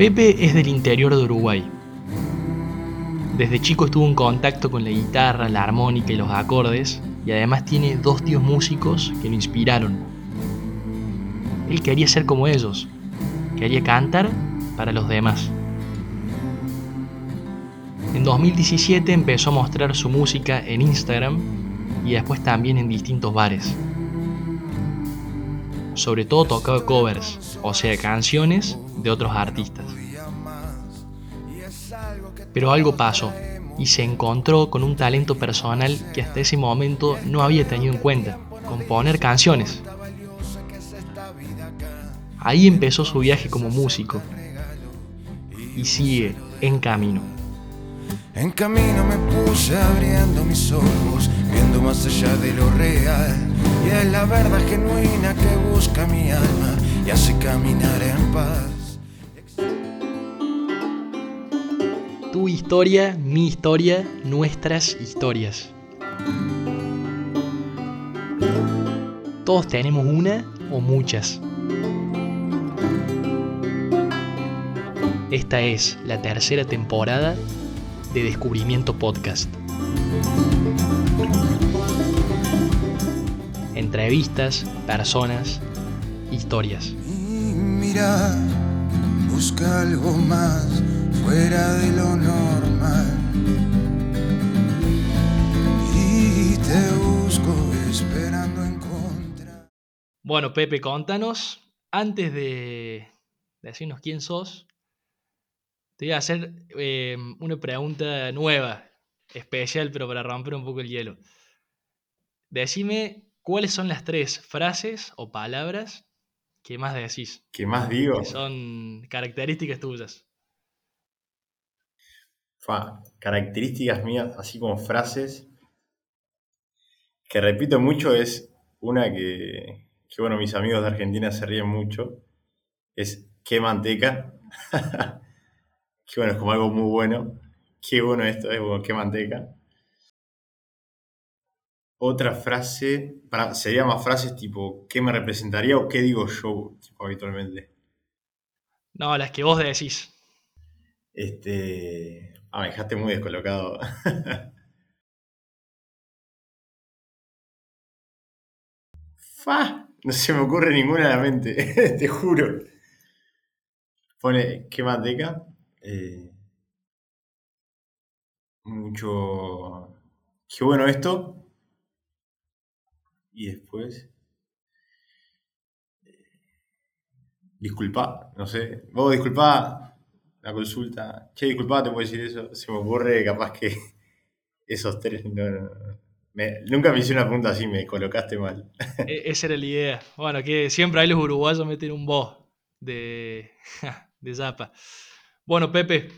Pepe es del interior de Uruguay. Desde chico estuvo en contacto con la guitarra, la armónica y los acordes, y además tiene dos tíos músicos que lo inspiraron. Él quería ser como ellos, quería cantar para los demás. En 2017 empezó a mostrar su música en Instagram y después también en distintos bares. Sobre todo tocaba covers, o sea, canciones de otros artistas. Pero algo pasó y se encontró con un talento personal que hasta ese momento no había tenido en cuenta, componer canciones. Ahí empezó su viaje como músico y sigue en camino. En camino me puse abriendo mis ojos, viendo más allá de lo real. Y es la verdad genuina que busca mi alma y hace caminar en paz. Tu historia, mi historia, nuestras historias. Todos tenemos una o muchas. Esta es la tercera temporada de Descubrimiento Podcast. Entrevistas, personas, historias. Y mira, busca algo más fuera de lo normal. Y te busco esperando encontrar. Bueno, Pepe, contanos, antes de decirnos quién sos, te voy a hacer eh, una pregunta nueva, especial, pero para romper un poco el hielo. Decime cuáles son las tres frases o palabras que más decís, ¿Qué más digo? que son características tuyas. Fa, características mías, así como frases que repito mucho, es una que, que, bueno, mis amigos de Argentina se ríen mucho, es qué manteca. que bueno, es como algo muy bueno. Qué bueno esto es, bueno, qué manteca. Otra frase, para, sería más frases tipo, ¿qué me representaría o qué digo yo tipo, habitualmente? No, las que vos decís. Este. Ah, me dejaste muy descolocado. ¡Fa! No se me ocurre ninguna a la mente, te juro. Pone, ¿qué manteca? Eh, mucho. Qué bueno esto. Y después. Disculpa, no sé. Vos disculpa la consulta. Che, disculpa, te puedo decir eso. Se me ocurre capaz que esos tres. No. Me, nunca me hice una pregunta así, me colocaste mal. E esa era la idea. Bueno, que siempre hay los uruguayos meten un voz de, de zapa. Bueno, Pepe,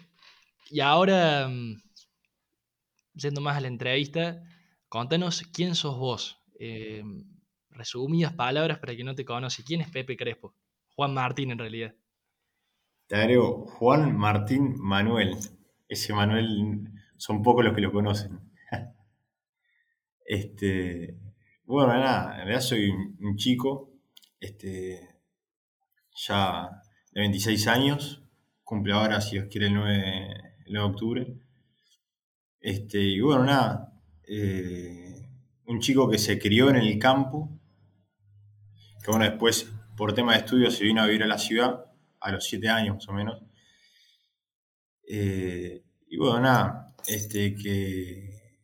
y ahora, yendo más a la entrevista, contanos quién sos vos. Eh, resumidas palabras para quien no te conoce. ¿Quién es Pepe Crespo? Juan Martín, en realidad. Te agrego Juan Martín Manuel. Ese Manuel son pocos los que lo conocen. este, bueno, nada, en realidad soy un chico, este, ya de 26 años, cumple ahora, si Dios quiere, el 9, el 9 de octubre. Este, y bueno, nada, eh, un chico que se crió en el campo, que bueno, después por tema de estudio se vino a vivir a la ciudad, a los 7 años más o menos. Eh, y bueno, nada, este, que,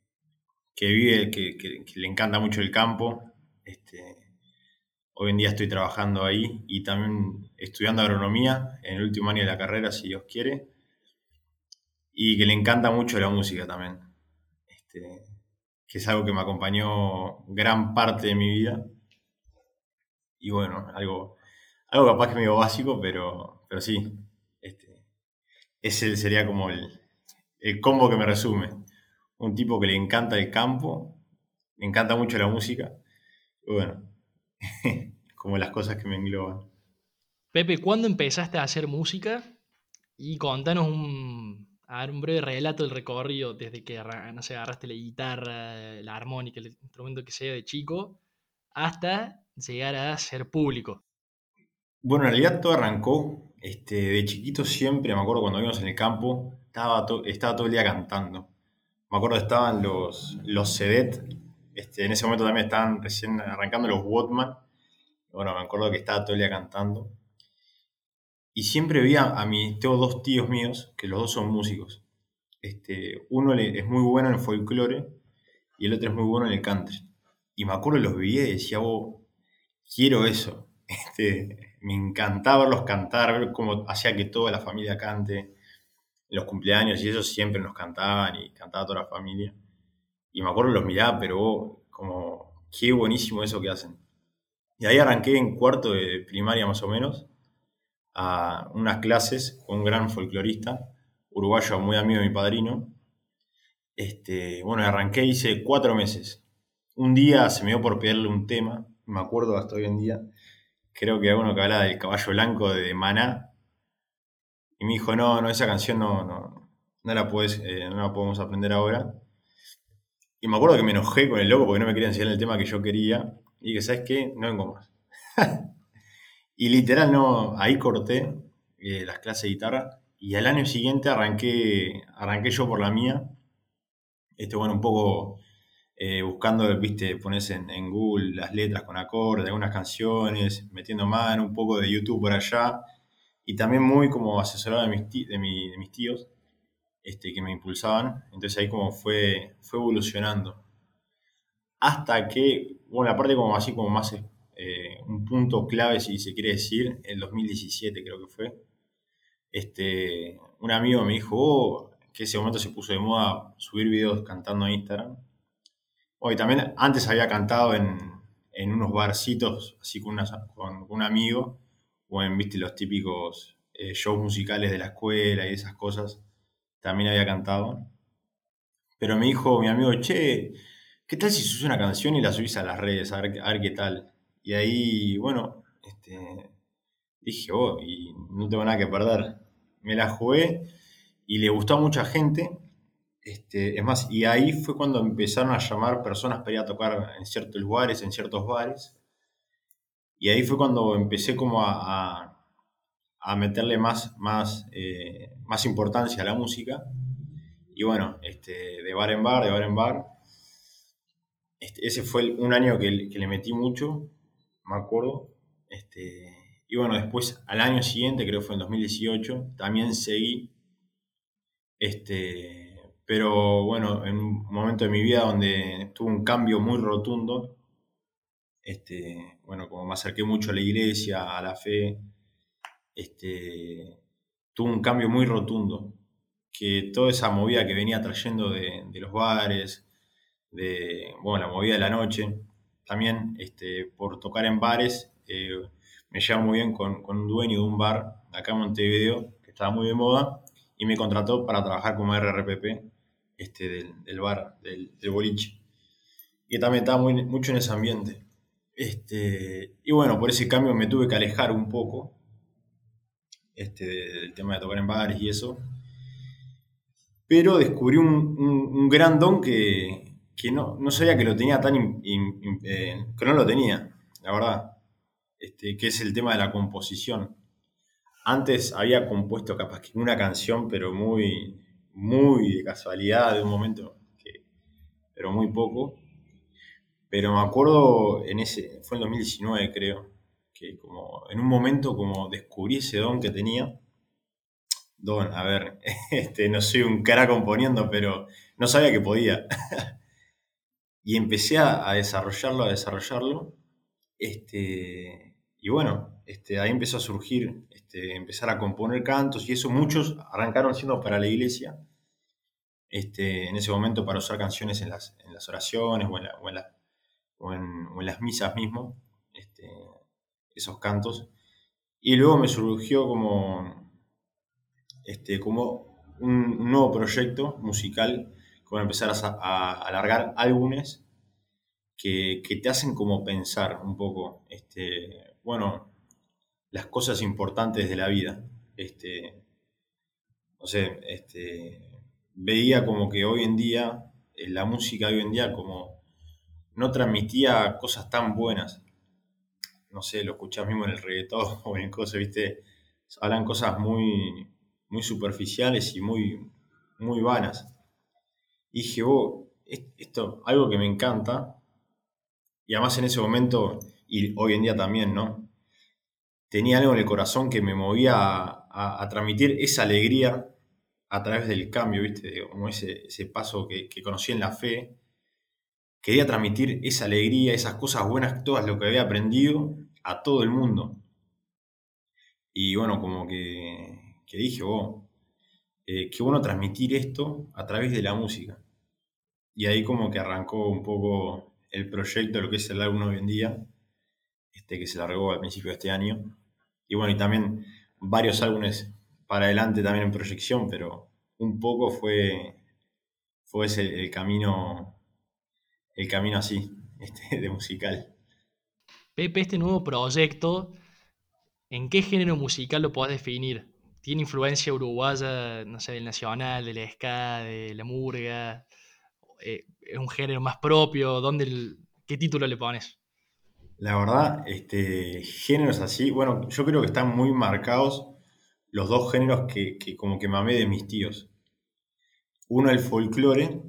que vive, que, que, le encanta mucho el campo. Este, hoy en día estoy trabajando ahí y también estudiando agronomía en el último año de la carrera, si Dios quiere. Y que le encanta mucho la música también. Este, que es algo que me acompañó gran parte de mi vida. Y bueno, algo, algo capaz que medio básico, pero, pero sí. Este, ese sería como el, el combo que me resume. Un tipo que le encanta el campo, le encanta mucho la música. Bueno, como las cosas que me engloban. Pepe, ¿cuándo empezaste a hacer música? Y contanos un, a ver, un breve relato del recorrido desde que no sé, agarraste la guitarra, la armónica, el instrumento que sea de chico, hasta llegar a ser público. Bueno, en realidad todo arrancó este, de chiquito siempre, me acuerdo cuando íbamos en el campo, estaba, estaba todo el día cantando. Me acuerdo que estaban los, los Sedet, este, en ese momento también estaban recién arrancando los Watman. Bueno, me acuerdo que estaba todo el día cantando. Y siempre veía a mis, tengo dos tíos míos, que los dos son músicos. Este, uno es muy bueno en el folclore y el otro es muy bueno en el country. Y me acuerdo, los veía y decía, oh, quiero eso. Este, me encantaba verlos cantar, ver cómo hacía que toda la familia cante. Los cumpleaños y ellos siempre nos cantaban y cantaba toda la familia. Y me acuerdo, los miraba, pero como, qué buenísimo eso que hacen. Y ahí arranqué en cuarto de primaria más o menos a unas clases con un gran folclorista, uruguayo muy amigo de mi padrino. Este, bueno, arranqué, hice cuatro meses. Un día se me dio por pedirle un tema, me acuerdo hasta hoy en día, creo que uno que habla del caballo blanco de Maná, y me dijo, no, no, esa canción no, no, no la, puedes, eh, no la podemos aprender ahora. Y me acuerdo que me enojé con el loco porque no me quería enseñar el tema que yo quería, y que, ¿sabes qué? No vengo más. Y literal, no, ahí corté eh, las clases de guitarra y al año siguiente arranqué, arranqué yo por la mía. Este, bueno, un poco eh, buscando, viste, pones en, Google las letras con acordes de algunas canciones, metiendo mano, un poco de YouTube por allá. Y también muy como asesorado de mis, de, mis tíos este, que me impulsaban. Entonces ahí como fue, fue evolucionando. Hasta que, bueno, la parte como así como más eh, un punto clave, si se quiere decir, el 2017 creo que fue. Este, un amigo me dijo, oh, que ese momento se puso de moda subir videos cantando a Instagram. Hoy también antes había cantado en, en unos barcitos, así con, con, un amigo, o en, viste, los típicos eh, shows musicales de la escuela y esas cosas, también había cantado. Pero me dijo mi amigo, che, ¿qué tal si subes una canción y la subís a las redes, a ver, a ver qué tal? Y ahí, bueno, este, dije, oh, y no tengo nada que perder. Me la jugué y le gustó a mucha gente. Este, es más, y ahí fue cuando empezaron a llamar personas para ir a tocar en ciertos lugares, en ciertos bares. Y ahí fue cuando empecé como a, a, meterle más, más, eh, más importancia a la música. Y bueno, este, de bar en bar, de bar en bar. Este, ese fue un año que, que le metí mucho me acuerdo. Este, y bueno, después al año siguiente, creo que fue en 2018, también seguí. Este, pero bueno, en un momento de mi vida donde tuve un cambio muy rotundo, este, bueno, como me acerqué mucho a la iglesia, a la fe, este, tuve un cambio muy rotundo, que toda esa movida que venía trayendo de, los bares, de, bueno, la movida de la noche, también este, por tocar en bares, eh, me llevo muy bien con, un dueño de un bar acá en Montevideo, que estaba muy de moda, y me contrató para trabajar como RRPP este, del, bar, del, boliche. Y también estaba muy, mucho en ese ambiente. Este, y bueno, por ese cambio me tuve que alejar un poco este, del tema de tocar en bares y eso. Pero descubrí un gran don que, que no, no sabía que lo tenía tan... Eh, que no lo tenía, la verdad. Este, que es el tema de la composición. Antes había compuesto capaz que una canción, pero muy, muy de casualidad, de un momento, pero muy poco. Pero me acuerdo en ese, fue en 2019 creo, que como en un momento como descubrí ese don que tenía. Don, a ver, este, no soy un cara componiendo, pero no sabía que podía. Y empecé a, desarrollarlo, a desarrollarlo. Este, y bueno, este, ahí empezó a surgir, este, empezar a componer cantos y eso muchos arrancaron siendo para la iglesia. Este, en ese momento para usar canciones en las, oraciones o en, las misas mismo, esos cantos. Y luego me surgió como, como un nuevo proyecto musical como empezar a, alargar álbumes que, te hacen como pensar un poco, bueno, las cosas importantes de la vida. Este, no sé, este, veía como que hoy en día, eh, la música hoy en día como no transmitía cosas tan buenas. No sé, lo escuchás mismo en el reggaetón o en cosas, viste, hablan cosas muy, muy superficiales y muy, muy vanas. Y dije, oh, esto, algo que me encanta, y además en ese momento, y hoy en día también, ¿no? Tenía algo en el corazón que me movía a, transmitir esa alegría a través del cambio, ¿viste? Como ese, paso que, que, conocí en la fe. Quería transmitir esa alegría, esas cosas buenas, todas lo que había aprendido a todo el mundo. Y bueno, como que, que dije, oh, eh, qué bueno transmitir esto a través de la música. Y ahí como que arrancó un poco el proyecto, lo que es el álbum hoy en día, este que se largó al principio de este año. Y bueno, y también varios álbumes para adelante también en proyección, pero un poco fue, fue el camino, el camino así, este, de musical. Pepe, este nuevo proyecto, ¿en qué género musical lo podés definir? tiene influencia uruguaya, no sé, del nacional, del ska, de la murga, eh, es un género más propio, ¿dónde ¿qué título le pones? La verdad, este, géneros así, bueno, yo creo que están muy marcados los dos géneros que, como que mamé de mis tíos. Uno el folclore,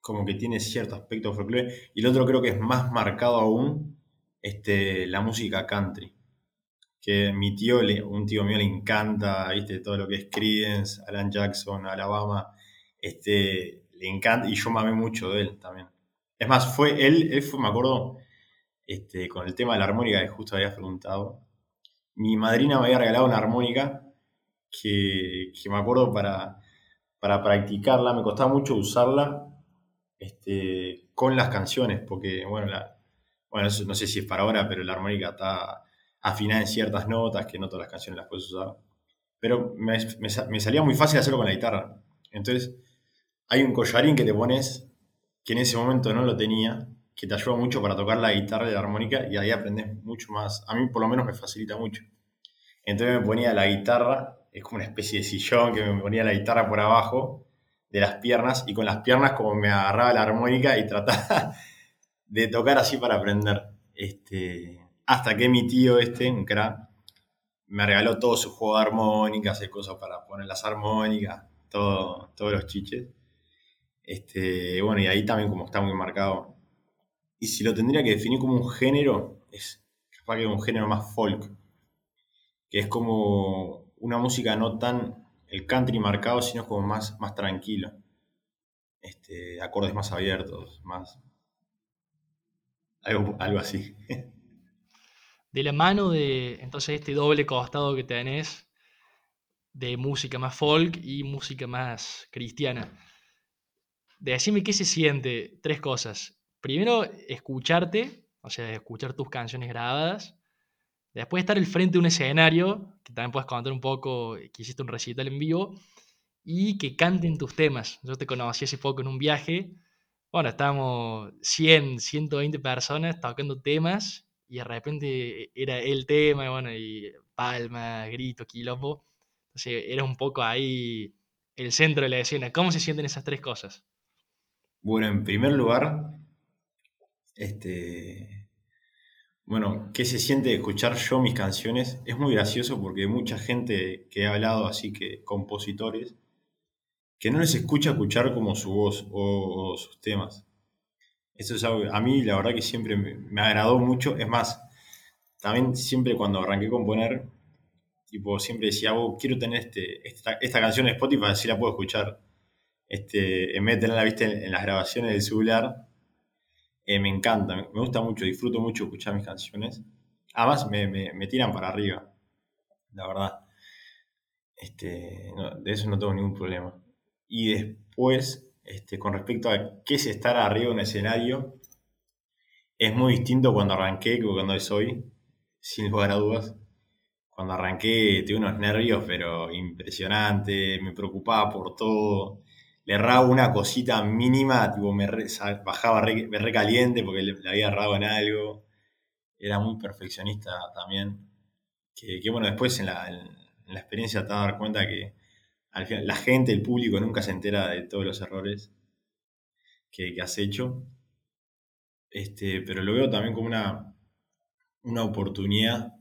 como que tiene cierto aspecto folclore, y el otro creo que es más marcado aún este, la música country que mi tío, un tío mío le encanta, viste, todo lo que es Creedence, Alan Jackson, Alabama, este, le encanta, y yo mamé mucho de él también. Es más, fue él, él fue, me acuerdo, este, con el tema de la armónica que justo habías preguntado, mi madrina me había regalado una armónica que, me acuerdo para, para practicarla, me costaba mucho usarla este, con las canciones, porque, bueno, bueno, no sé si es para ahora, pero la armónica está afinar en ciertas notas, que no todas las canciones las puedes usar. Pero me, salía muy fácil hacerlo con la guitarra. Entonces, hay un collarín que te pones, que en ese momento no lo tenía, que te ayuda mucho para tocar la guitarra y la armónica, y ahí aprendes mucho más. A mí por lo menos me facilita mucho. Entonces me ponía la guitarra, es como una especie de sillón que me ponía la guitarra por abajo de las piernas, y con las piernas como me agarraba la armónica y trataba de tocar así para aprender. Este, hasta que mi tío este, un crack, me regaló todo su juego de armónicas, y cosas para poner las armónicas, todo, todos los chiches. Este, bueno, y ahí también como está muy marcado. Y si lo tendría que definir como un género, es capaz que un género más folk. Que es como una música no tan el country marcado, sino como más, más tranquilo. Este, acordes más abiertos, más... Algo, algo así. de la mano de entonces este doble costado que tenés de música más folk y música más cristiana. Decime qué se siente, tres cosas. Primero, escucharte, o sea, escuchar tus canciones grabadas. Después estar al frente de un escenario, que también puedes contar un poco que hiciste un recital en vivo, y que canten tus temas. Yo te conocí hace poco en un viaje. Bueno, estábamos 100, 120 personas tocando temas y de repente era el tema, bueno, y palma, grito, quilombo. Entonces era un poco ahí el centro de la escena. ¿Cómo se sienten esas tres cosas? Bueno, en primer lugar, este, bueno, ¿qué se siente escuchar yo mis canciones? Es muy gracioso porque mucha gente que he hablado, así que compositores, que no les escucha escuchar como su voz o sus temas. Eso es algo que a mí la verdad que siempre me, agradó mucho. Es más, también siempre cuando arranqué a componer, tipo, siempre decía, oh, quiero tener este, esta, canción en Spotify, así la puedo escuchar. Este, en vez de tenerla vista en, las grabaciones del celular, eh, me encanta, me, gusta mucho, disfruto mucho escuchar mis canciones. Además, me, me, tiran para arriba, la verdad. Este, de eso no tengo ningún problema. Y después, este, con respecto a qué es estar arriba de un escenario, es muy distinto cuando arranqué que cuando es hoy, sin lugar a dudas. Cuando arranqué tuve unos nervios, pero impresionante, me preocupaba por todo. Le erraba una cosita mínima, tipo me bajaba re, caliente porque le, había errado en algo. Era muy perfeccionista también. Que, bueno, después en la, en la experiencia te vas a dar cuenta que la gente, el público nunca se entera de todos los errores que, has hecho. Este, pero lo veo también como una, una oportunidad,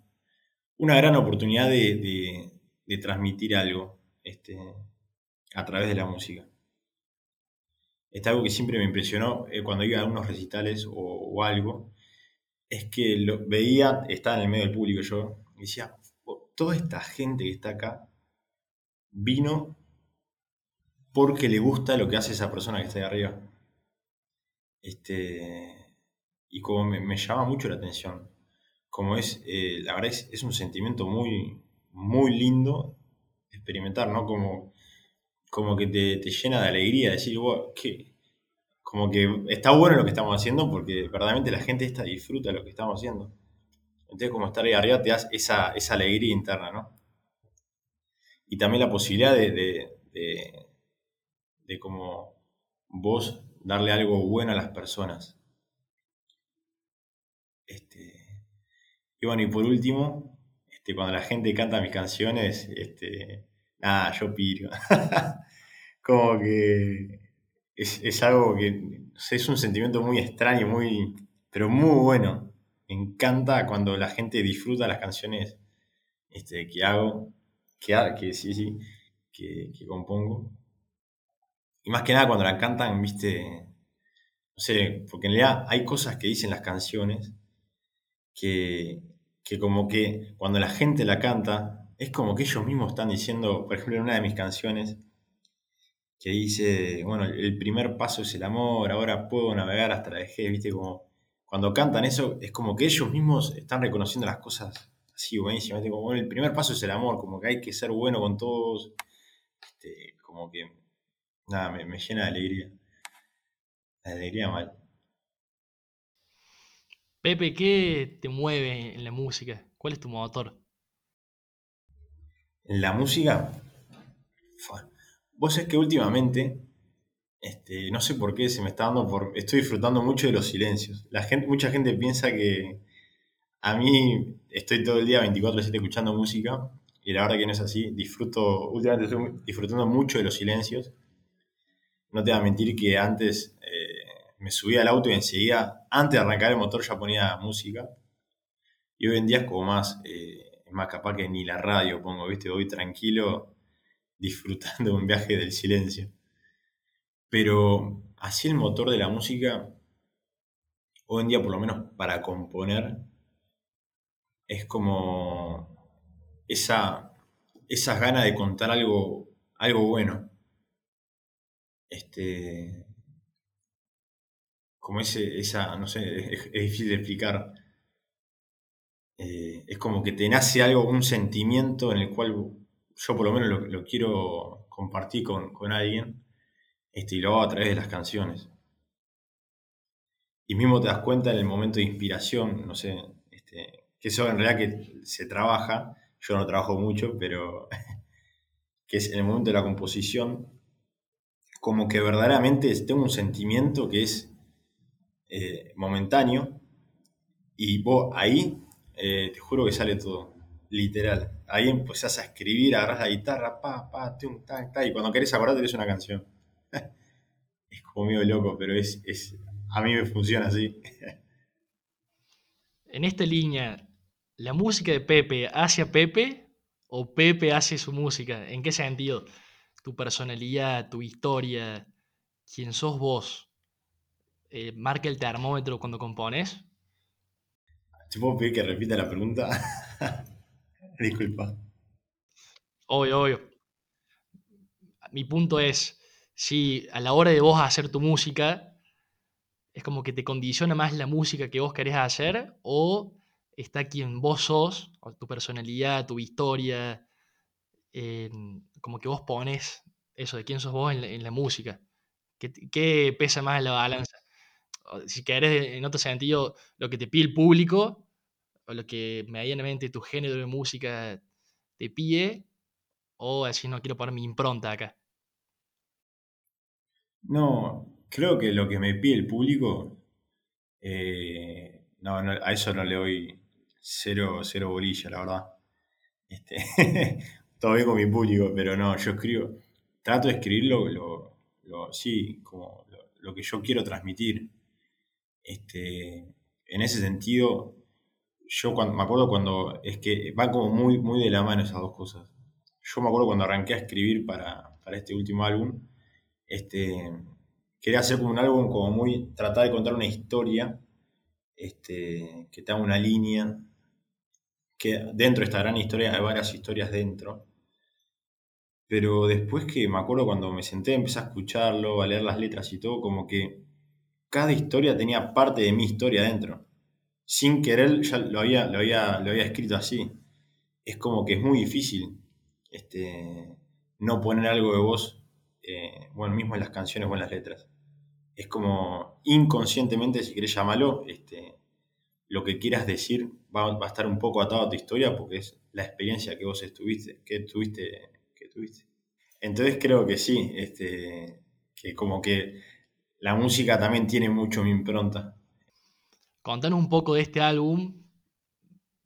una gran oportunidad de, de transmitir algo este, a través de la música. Este, algo que siempre me impresionó eh, cuando iba a unos recitales o, algo, es que lo veía, estaba en el medio del público yo, y decía, oh, toda esta gente que está acá vino porque le gusta lo que hace esa persona que está ahí arriba. Este, y como me, llama mucho la atención, como es, eh, la verdad es, es, un sentimiento muy, muy lindo experimentar, ¿no? Como, como que te, llena de alegría, decir, que, como que está bueno lo que estamos haciendo porque verdaderamente la gente esta disfruta lo que estamos haciendo. Entonces, como estar ahí arriba te da esa, esa alegría interna, ¿no? Y también la posibilidad de, de, de como vos darle algo bueno a las personas. Este, y bueno, y por último, este, cuando la gente canta mis canciones, este, nada, yo piro. como que es, algo que es un sentimiento muy extraño, muy, pero muy bueno. Me encanta cuando la gente disfruta las canciones este, que hago, que, que sí, sí, que, que compongo. Y más que nada cuando la cantan, viste, no sé, porque en realidad hay cosas que dicen las canciones que, que como que cuando la gente la canta, es como que ellos mismos están diciendo, por ejemplo, en una de mis canciones, que dice, bueno, el primer paso es el amor, ahora puedo navegar hasta la vejez, viste, como cuando cantan eso, es como que ellos mismos están reconociendo las cosas así buenísimas, como bueno, el primer paso es el amor, como que hay que ser bueno con todos, este, como que, nada, me, llena de alegría, de alegría mal. Pepe, ¿qué te mueve en la música? ¿Cuál es tu motor? En la música, Vos es que últimamente, este, no sé por qué se me está dando por. Estoy disfrutando mucho de los silencios. La gente, mucha gente piensa que a mí estoy todo el día 24-7 escuchando música y la verdad que no es así. Disfruto, últimamente estoy disfrutando mucho de los silencios. No te voy a mentir que antes eh, me subía al auto y enseguida, antes de arrancar el motor, ya ponía música. Y hoy en día es como más, eh, más capaz que ni la radio pongo, ¿viste? Voy tranquilo disfrutando un viaje del silencio. Pero así el motor de la música, hoy en día por lo menos para componer, es como esa, esas ganas de contar algo, algo bueno. Este, como ese, esa, no sé, es, difícil de explicar. Eh, es como que te nace algo, un sentimiento en el cual yo por lo menos lo, quiero compartir con, alguien, este, y lo hago a través de las canciones. Y mismo te das cuenta en el momento de inspiración, no sé, este, que eso en realidad que se trabaja, yo no trabajo mucho, pero que es en el momento de la composición, como que verdaderamente tengo un sentimiento que es eh, momentáneo, y vos ahí, eh, te juro que sale todo literal. Ahí empezás a escribir, agarras la guitarra, pa, pa, tum, ta, ta, y cuando querés acordarte es una canción. es como medio loco, pero es, es, a mí me funciona así. en esta línea, ¿la música de Pepe hace a Pepe o Pepe hace su música? ¿En qué sentido? Tu personalidad, tu historia, quién sos vos, eh, marca el termómetro cuando compones. ¿Te puedo pedir que repita la pregunta? Disculpa. Obvio, obvio. Mi punto es, si a la hora de vos hacer tu música, es como que te condiciona más la música que vos querés hacer, o está quien vos sos, tu personalidad, tu historia, como que vos pones eso de quién sos vos en la, música. ¿Qué, ¿Qué, pesa más en la balanza? Si querés, en otro sentido, lo que te pide el público o lo que medianamente tu género de música te pide, o así no quiero poner mi impronta acá. No, creo que lo que me pide el público, eh, no, a eso no le doy cero, cero bolilla, la verdad. Este, todo con mi público, pero no, yo escribo, trato de escribir lo, lo, sí, como lo, que yo quiero transmitir. Este, en ese sentido, yo cuando, me acuerdo cuando es que va como muy, muy de la mano esas dos cosas. yo me acuerdo cuando arranqué a escribir para, para este último álbum, este, quería hacer como un álbum como muy, tratar de contar una historia, este, que tenga una línea, que dentro de esta gran historia hay varias historias dentro, pero después que me acuerdo cuando me senté, empecé a escucharlo, a leer las letras y todo, como que cada historia tenía parte de mi historia dentro. Sin querer ya lo había, lo había, lo había escrito así. Es como que es muy difícil este, no poner algo de vos, eh, bueno, mismo en las canciones o en las letras. Es como inconscientemente, si querés llamarlo, este, lo que quieras decir va, va, a estar un poco atado a tu historia porque es la experiencia que vos estuviste, que tuviste, que. Entonces creo que sí, este, que como que la música también tiene mucho mi impronta. Contanos un poco de este álbum,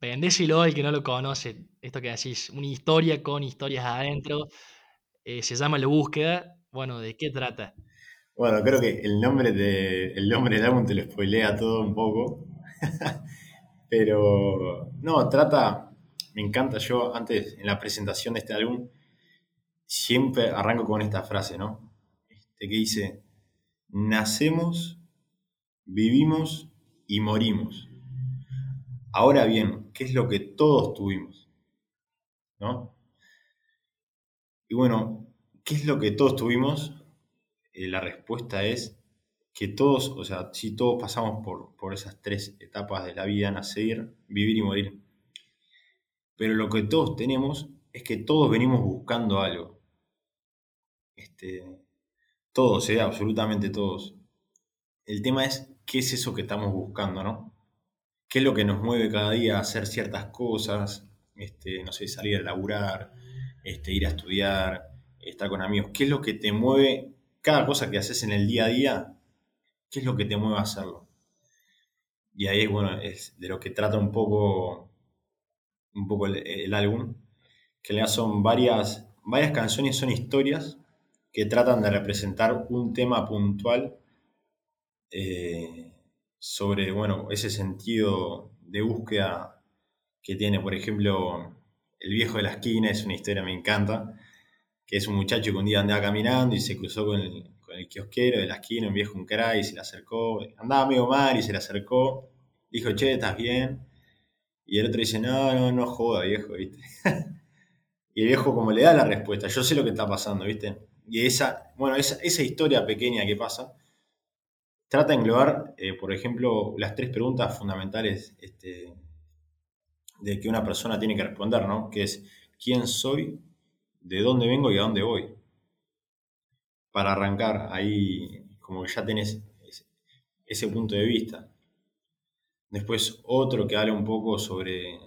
vendéselo al que no lo conoce, esto que decís, una historia con historias adentro, eh, se llama La Búsqueda, bueno, ¿de qué trata? Bueno, creo que el nombre, de, el nombre del álbum te lo spoilea todo un poco, pero no, trata, me encanta, yo antes en la presentación de este álbum siempre arranco con esta frase, ¿no? Este, que dice, nacemos, vivimos y morimos. Ahora bien, ¿qué es lo que todos tuvimos? ¿No? Y bueno, ¿qué es lo que todos tuvimos? Eh, la respuesta es que todos, o sea, si todos pasamos por, por esas tres etapas de la vida, nacer, vivir y morir. Pero lo que todos tenemos es que todos venimos buscando algo. Este, todos, ¿eh? absolutamente todos. El tema es qué es eso que estamos buscando, ¿no? ¿Qué es lo que nos mueve cada día a hacer ciertas cosas? Este, no sé, salir a laburar, este, ir a estudiar, estar con amigos. ¿Qué es lo que te mueve? Cada cosa que haces en el día a día, ¿qué es lo que te mueve a hacerlo? Y ahí, bueno, es de lo que trata un poco, un poco el, álbum, que ya son varias, varias canciones, son historias que tratan de representar un tema puntual eh, sobre, bueno, ese sentido de búsqueda que tiene, por ejemplo, El viejo de la esquina, es una historia, me encanta, que es un muchacho que un día andaba caminando y se cruzó con el, con el kiosquero de la esquina, un viejo un cray, y se le acercó, andaba medio mal y se le acercó, dijo, che, ¿estás bien? Y el otro dice, no, no, no joda, viejo, ¿viste? y el viejo como le da la respuesta, yo sé lo que está pasando, ¿viste? Y esa, bueno, esa, esa historia pequeña que pasa, trata de englobar, eh, por ejemplo, las tres preguntas fundamentales este, de que una persona tiene que responder, ¿no? Que es, ¿quién soy? ¿De dónde vengo y a dónde voy? Para arrancar, ahí como que ya tenés ese punto de vista. Después otro que habla un poco sobre,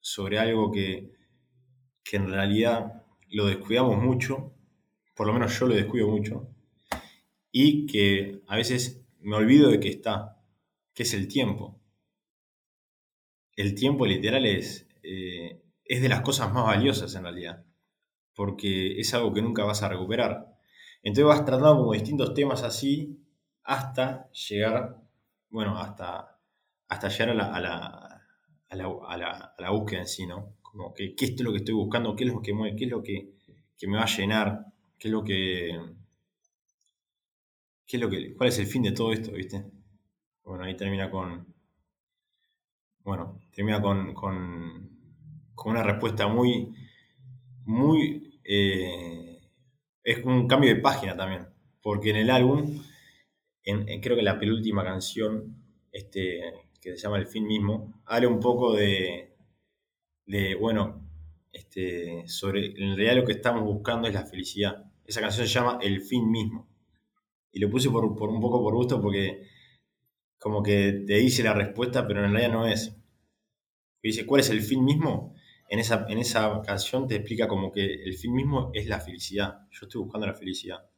sobre algo que, que en realidad lo descuidamos mucho, por lo menos yo lo descuido mucho, y que a veces me olvido de que está, que es el tiempo. El tiempo literal es, eh, es de las cosas más valiosas en realidad, porque es algo que nunca vas a recuperar. Entonces vas tratando como distintos temas así hasta llegar, bueno, hasta, hasta llegar a la, a la, a la, a la, a la búsqueda en sí, ¿no? Como que qué es lo que estoy buscando, qué es lo que mueve, qué es lo que, que me va a llenar, qué es lo que, qué es lo que, cuál es el fin de todo esto, ¿viste? Bueno, ahí termina con, bueno, termina con, con, con una respuesta muy, muy, eh, es un cambio de página también, porque en el álbum, en, creo que la penúltima canción, este, que se llama El fin mismo, habla un poco de, de bueno, este, sobre, en realidad lo que estamos buscando es la felicidad. Esa canción se llama El fin mismo. Y lo puse por, un poco por gusto porque como que te dice la respuesta, pero en realidad no es. Dice, ¿cuál es el fin mismo? En esa, en esa canción te explica como que el fin mismo es la felicidad. Yo estoy buscando la felicidad.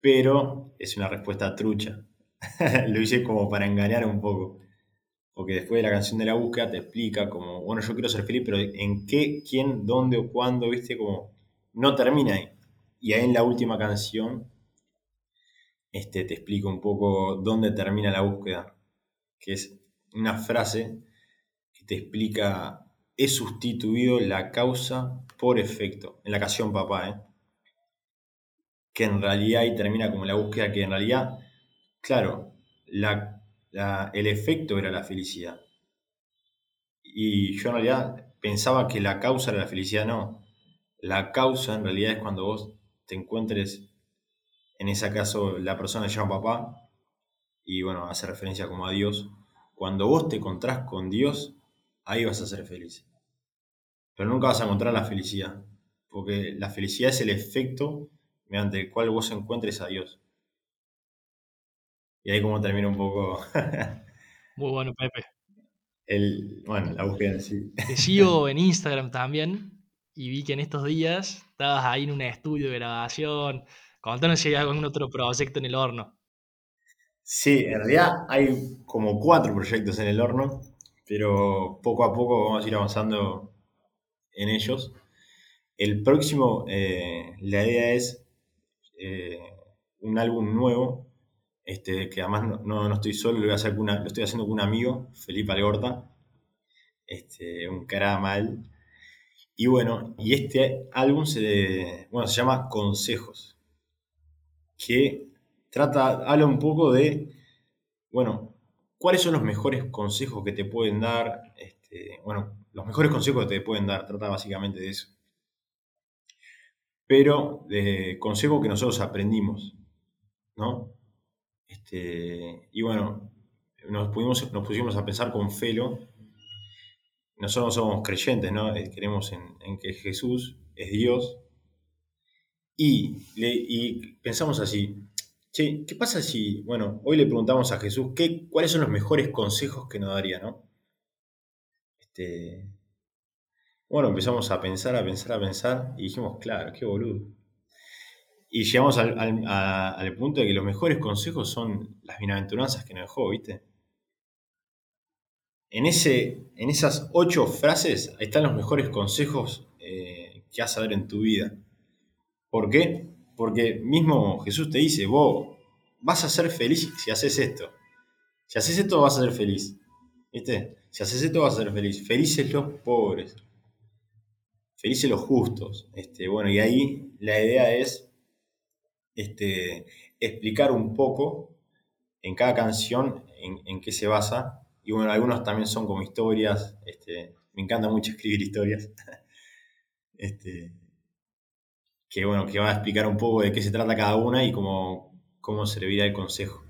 Pero es una respuesta trucha. lo hice como para engañar un poco. Porque después de la canción de la búsqueda te explica como, bueno, yo quiero ser feliz, pero en qué, quién, dónde o cuándo, viste, como no termina ahí. Y ahí en la última canción este, te explico un poco dónde termina la búsqueda, que es una frase que te explica he sustituido la causa por efecto. En la canción Papá, ¿eh? Que en realidad, termina como la búsqueda, que en realidad, claro, el efecto era la felicidad. Y yo en realidad pensaba que la causa era la felicidad, no. La causa en realidad es cuando vos te encuentres, en ese caso la persona se llama papá, y bueno, hace referencia como a Dios. Cuando vos te encontrás con Dios, ahí vas a ser feliz. Pero nunca vas a encontrar la felicidad, porque la felicidad es el efecto mediante el cual vos encuentres a Dios. Y ahí como termina un poco... Muy bueno, Pepe. El, bueno, la búsqueda en sí. Te sigo en Instagram también y vi que en estos días estabas ahí en un estudio de grabación. Contanos si hay algún otro proyecto en el horno. Sí, en realidad hay como cuatro proyectos en el horno, pero poco a poco vamos a ir avanzando en ellos. El próximo, eh, la idea es eh, un álbum nuevo, este, que además no, estoy solo, lo, estoy haciendo con un amigo, Felipe Algorta, este, un cara mal. Y bueno, y este álbum se, bueno, se llama Consejos, que trata, habla un poco de, bueno, cuáles son los mejores consejos que te pueden dar, este, bueno, los mejores consejos que te pueden dar, trata básicamente de eso. Pero de consejos que nosotros aprendimos, ¿no? Este, y bueno, nos, nos pusimos a pensar con Felo, nosotros somos creyentes, ¿no? Eh, creemos en, que Jesús es Dios, y, pensamos así, Che, ¿qué pasa si, bueno, hoy le preguntamos a Jesús qué, cuáles son los mejores consejos que nos daría, ¿no? Este, bueno, empezamos a pensar, a pensar, a pensar y dijimos, claro, qué boludo. Y llegamos al, punto de que los mejores consejos son las bienaventuranzas que nos dejó, ¿viste? En, ese, en esas ocho frases están los mejores consejos eh, que vas a ver en tu vida. ¿Por qué? Porque mismo Jesús te dice, vos vas a ser feliz si haces esto. Si haces esto vas a ser feliz. ¿Viste? Si haces esto vas a ser feliz. Felices los pobres. Felices los justos. Este, bueno, y ahí la idea es este, explicar un poco en cada canción en, qué se basa. Y bueno, algunos también son como historias. Este, me encanta mucho escribir historias. Este, que bueno, que va a explicar un poco de qué se trata cada una y cómo, cómo servirá el consejo.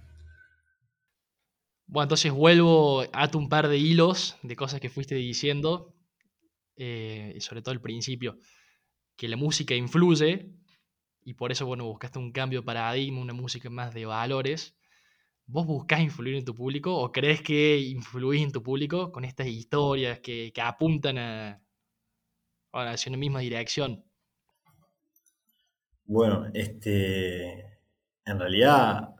Bueno, entonces vuelvo, ato un par de hilos de cosas que fuiste diciendo, eh, sobre todo el principio, que la música influye y por eso, bueno, buscaste un cambio de paradigma, una música más de valores. ¿Vos buscás influir en tu público o crees que influís en tu público con estas historias que, apuntan a, hacia una misma dirección? Bueno, este, en realidad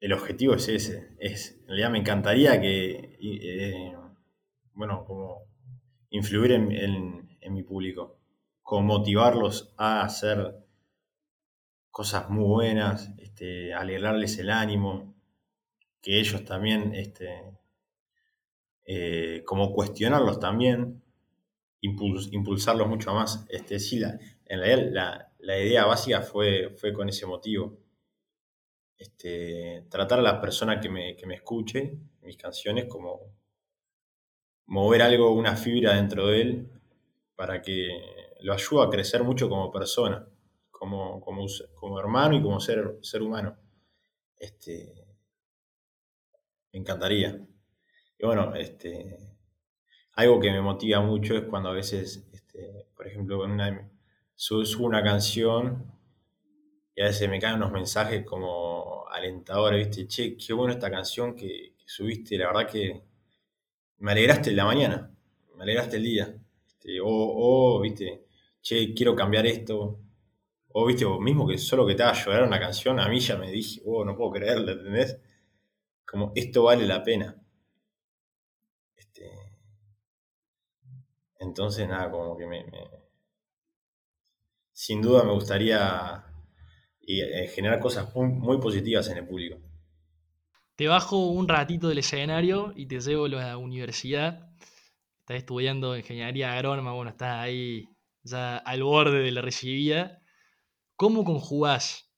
el objetivo es ese. Es, en realidad me encantaría que, eh, bueno, como influir en, mi público, como motivarlos a hacer cosas muy buenas, este, alegrarles el ánimo, que ellos también, este, eh, como cuestionarlos también, impulsarlos mucho más. Este, sí, la, en realidad la, la idea básica fue, fue con ese motivo. Este, tratar a la persona que me, que me escuche mis canciones como mover algo, una fibra dentro de él para que lo ayude a crecer mucho como persona, como, como, como hermano y como ser, ser humano. Este, me encantaría. Y bueno, este, algo que me motiva mucho es cuando a veces, este, por ejemplo, con una subo una canción y a veces me caen unos mensajes como alentadores, ¿viste? Che, qué buena esta canción que, subiste, la verdad que me alegraste la mañana, me alegraste el día. o, ¿viste? Che, quiero cambiar esto. O, ¿viste? O mismo que solo que te haga llorar una canción, a mí ya me dije, oh, no puedo creerlo, ¿entendés? Como, esto vale la pena. Este, entonces, nada, como que me sin duda me gustaría eh, generar cosas muy, positivas en el público. Te bajo un ratito del escenario y te llevo a la universidad. estás estudiando ingeniería agrónoma, bueno, estás ahí ya al borde de la recibida. ¿Cómo conjugás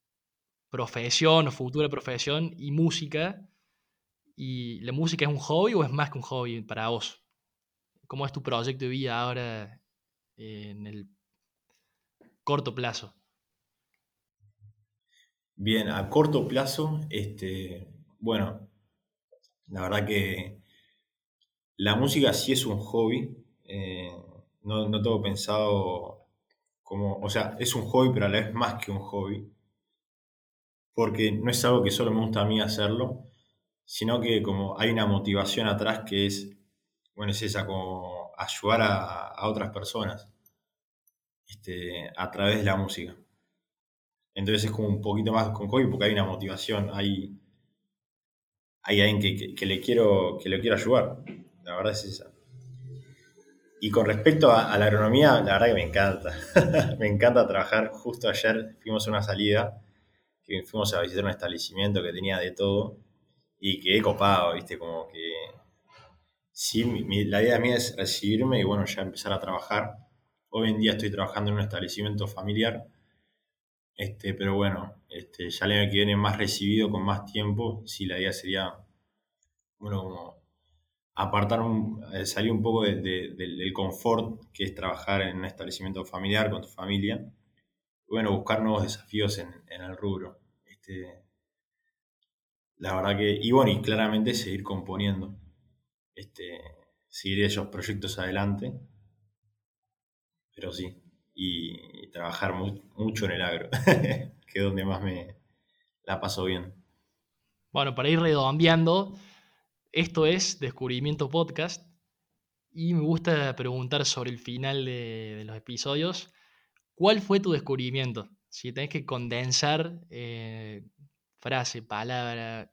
profesión o futura profesión y música? ¿Y la música es un hobby o es más que un hobby para vos? ¿Cómo es tu proyecto de vida ahora en el corto plazo? Bien, a corto plazo, este, bueno, la verdad que la música sí es un hobby. eh, no, no tengo pensado como, o sea, es un hobby, pero a la vez más que un hobby. Porque no es algo que solo me gusta a mí hacerlo, sino que como hay una motivación atrás que es, bueno, es esa, como ayudar a, a otras personas este, a través de la música. Entonces es como un poquito más con hobby porque hay una motivación, hay, hay alguien que, que- que le quiero, que le quiero ayudar. La verdad es esa. Y con respecto a, la agronomía, la verdad que me encanta. me encanta trabajar. Justo ayer fuimos a una salida, que fuimos a visitar un establecimiento que tenía de todo y quedé copado, ¿viste? Como que sí, la idea mía es recibirme y bueno, ya empezar a trabajar. Hoy en día estoy trabajando en un establecimiento familiar, este, pero bueno, este, ya el año que viene más recibido, con más tiempo, sí, la idea sería, bueno, como apartar, un- eh, salir un poco de- de- del, confort que es trabajar en un establecimiento familiar con tu familia. Bueno, buscar nuevos desafíos en, en el rubro. Este, la verdad que, y bueno, y claramente seguir componiendo, este, seguir esos proyectos adelante, pero sí, y, trabajar mu- mucho en el agro, que es donde más me la paso bien. Bueno, para ir redondeando, esto es Descubrimiento Podcast y me gusta preguntar sobre el final de, los episodios, ¿cuál fue tu descubrimiento? Si tenés que condensar eh, frase, palabra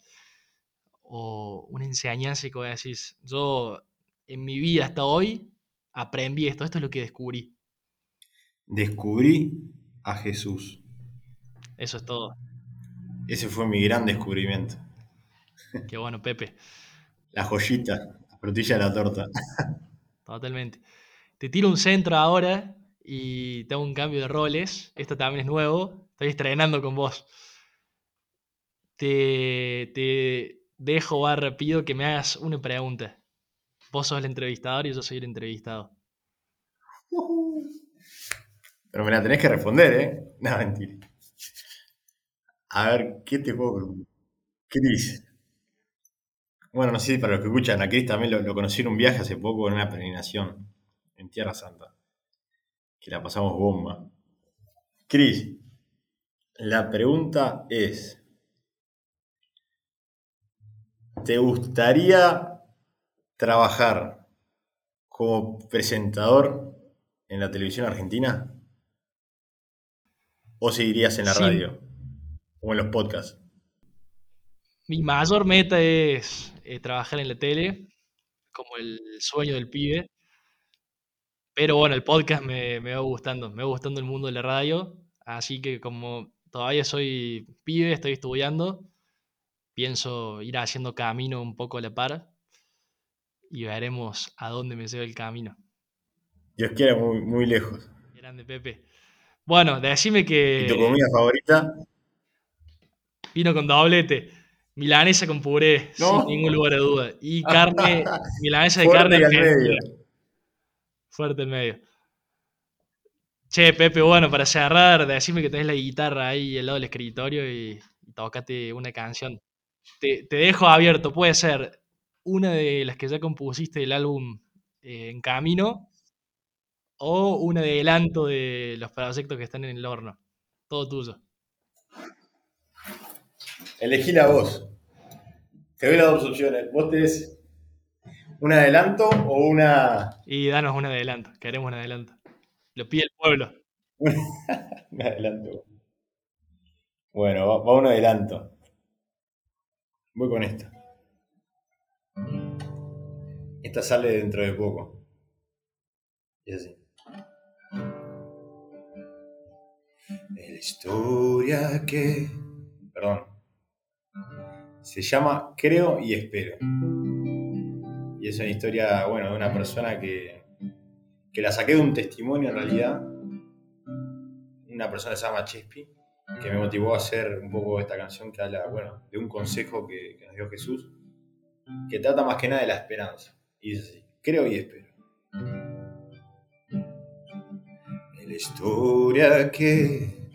o una enseñanza que decís, yo en mi vida hasta hoy aprendí esto, esto es lo que descubrí, Descubrí a Jesús. eso es todo. Ese fue mi gran descubrimiento. Qué bueno, Pepe, La joyita, la frutilla de la torta. totalmente. Te tiro un centro ahora y te hago un cambio de roles. Esto también es nuevo. Estoy estrenando con vos. Te, te dejo, barra, pido que me hagas una pregunta. Vos sos el entrevistador y yo soy el entrevistado. Pero me la tenés que responder, ¿eh? No, mentira. A ver, ¿qué te puedo? Cris. Bueno, no sé para los que escuchan, a Cris también lo, lo conocí en un viaje hace poco en una peregrinación en Tierra Santa. Que la pasamos bomba. Cris, la pregunta es: ¿te gustaría trabajar como presentador en la televisión argentina? ¿O seguirías en la Sí. radio? ¿O en los podcasts? Mi mayor meta es eh, trabajar en la tele, como el sueño del pibe. Pero bueno, el podcast me, me va gustando, me va gustando el mundo de la radio. Así que como todavía soy pibe, estoy estudiando, pienso ir haciendo camino un poco a la par y veremos a dónde me lleva el camino. Dios quiera muy, muy lejos. Grande Pepe. Bueno, decime ¿Y tu que comida favorita? vino con doblete, milanesa con puré, No. sin ningún lugar de duda. Y carne, milanesa de Fuerte carne al medio. Fuerte en medio. Che, Pepe, bueno, para cerrar, decime que tenés la guitarra ahí al lado del escritorio y, y tocate una canción. Te, te dejo abierto, puede ser una de las que ya compusiste del álbum eh, En Camino o un adelanto de los proyectos que están en el horno. Todo tuyo. Elegí la voz. Te doy las dos opciones. Vos tenés un adelanto o una. Y danos un adelanto, queremos un adelanto. Lo pide el pueblo. Un adelanto. Bueno, va, va un adelanto. Voy con esta. Esta sale dentro de poco. Y así. La historia que. Perdón. Se llama Creo y Espero. y es una historia, bueno, de una persona que, que la saqué de un testimonio en realidad. Una persona que se llama Chespi, que me motivó a hacer un poco esta canción que habla, bueno, de un consejo que, que nos dio Jesús, que trata más que nada de la esperanza. Y dice así, creo y espero. La historia que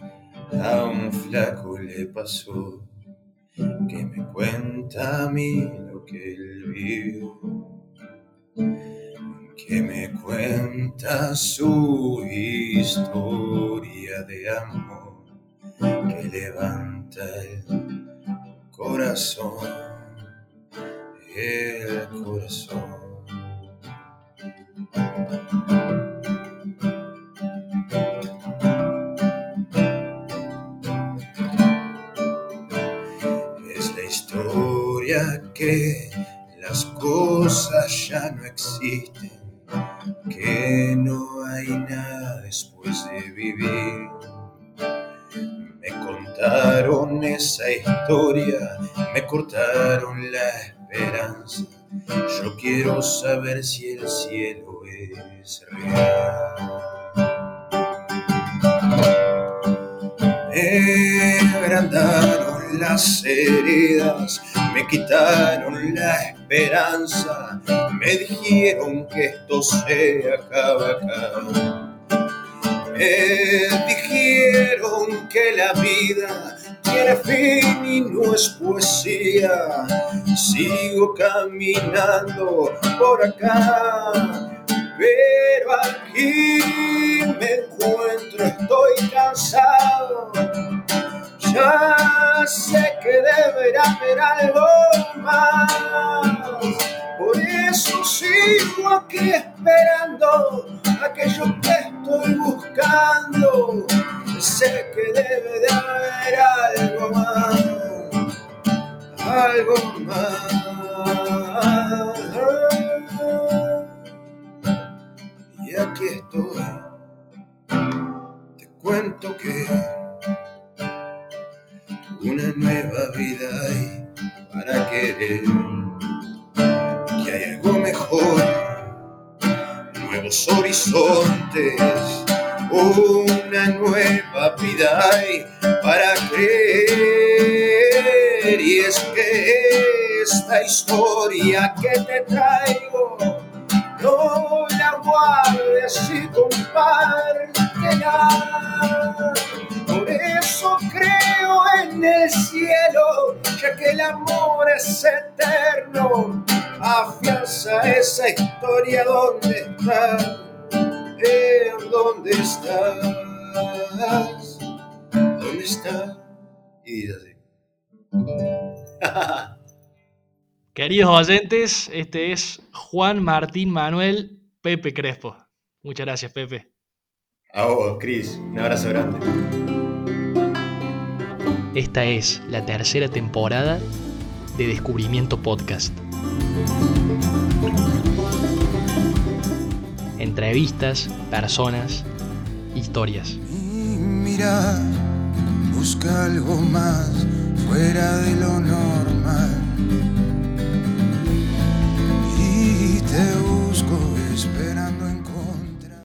a un flaco le pasó, que me cuenta a mí lo que él vivió, que me cuenta su historia de amor, que levanta el corazón, el corazón. Que las cosas ya no existen, que no hay nada después de vivir. Me contaron esa historia, me cortaron la esperanza. Yo quiero saber si el cielo es real. Me agrandaron las heridas, me quitaron la esperanza, me dijeron que esto se acaba acá. Me dijeron que la vida tiene fin y no es poesía. Sigo caminando por acá, pero aquí me encuentro, estoy cansado. Ya sé que deberá haber algo más. Por eso sigo aquí esperando aquello que estoy buscando. Sé que debe de haber algo más, algo más. Y aquí estoy, te cuento que una nueva vida hay para querer, que hay algo mejor nuevos horizontes, una nueva vida hay para creer. Y es que esta historia que te traigo, no la guardes y compártela. En el cielo, ya que el amor es eterno afianza esa historia donde estás, en dónde estás, dónde estás, y dice así. Queridos oyentes, este es Juan Martín Manuel Pepe Crespo. Muchas gracias, Pepe. A vos, Cris, un abrazo grande. Esta es la tercera temporada de Descubrimiento Podcast. Entrevistas, personas, historias. Y mira, busca algo más fuera de lo normal. Y te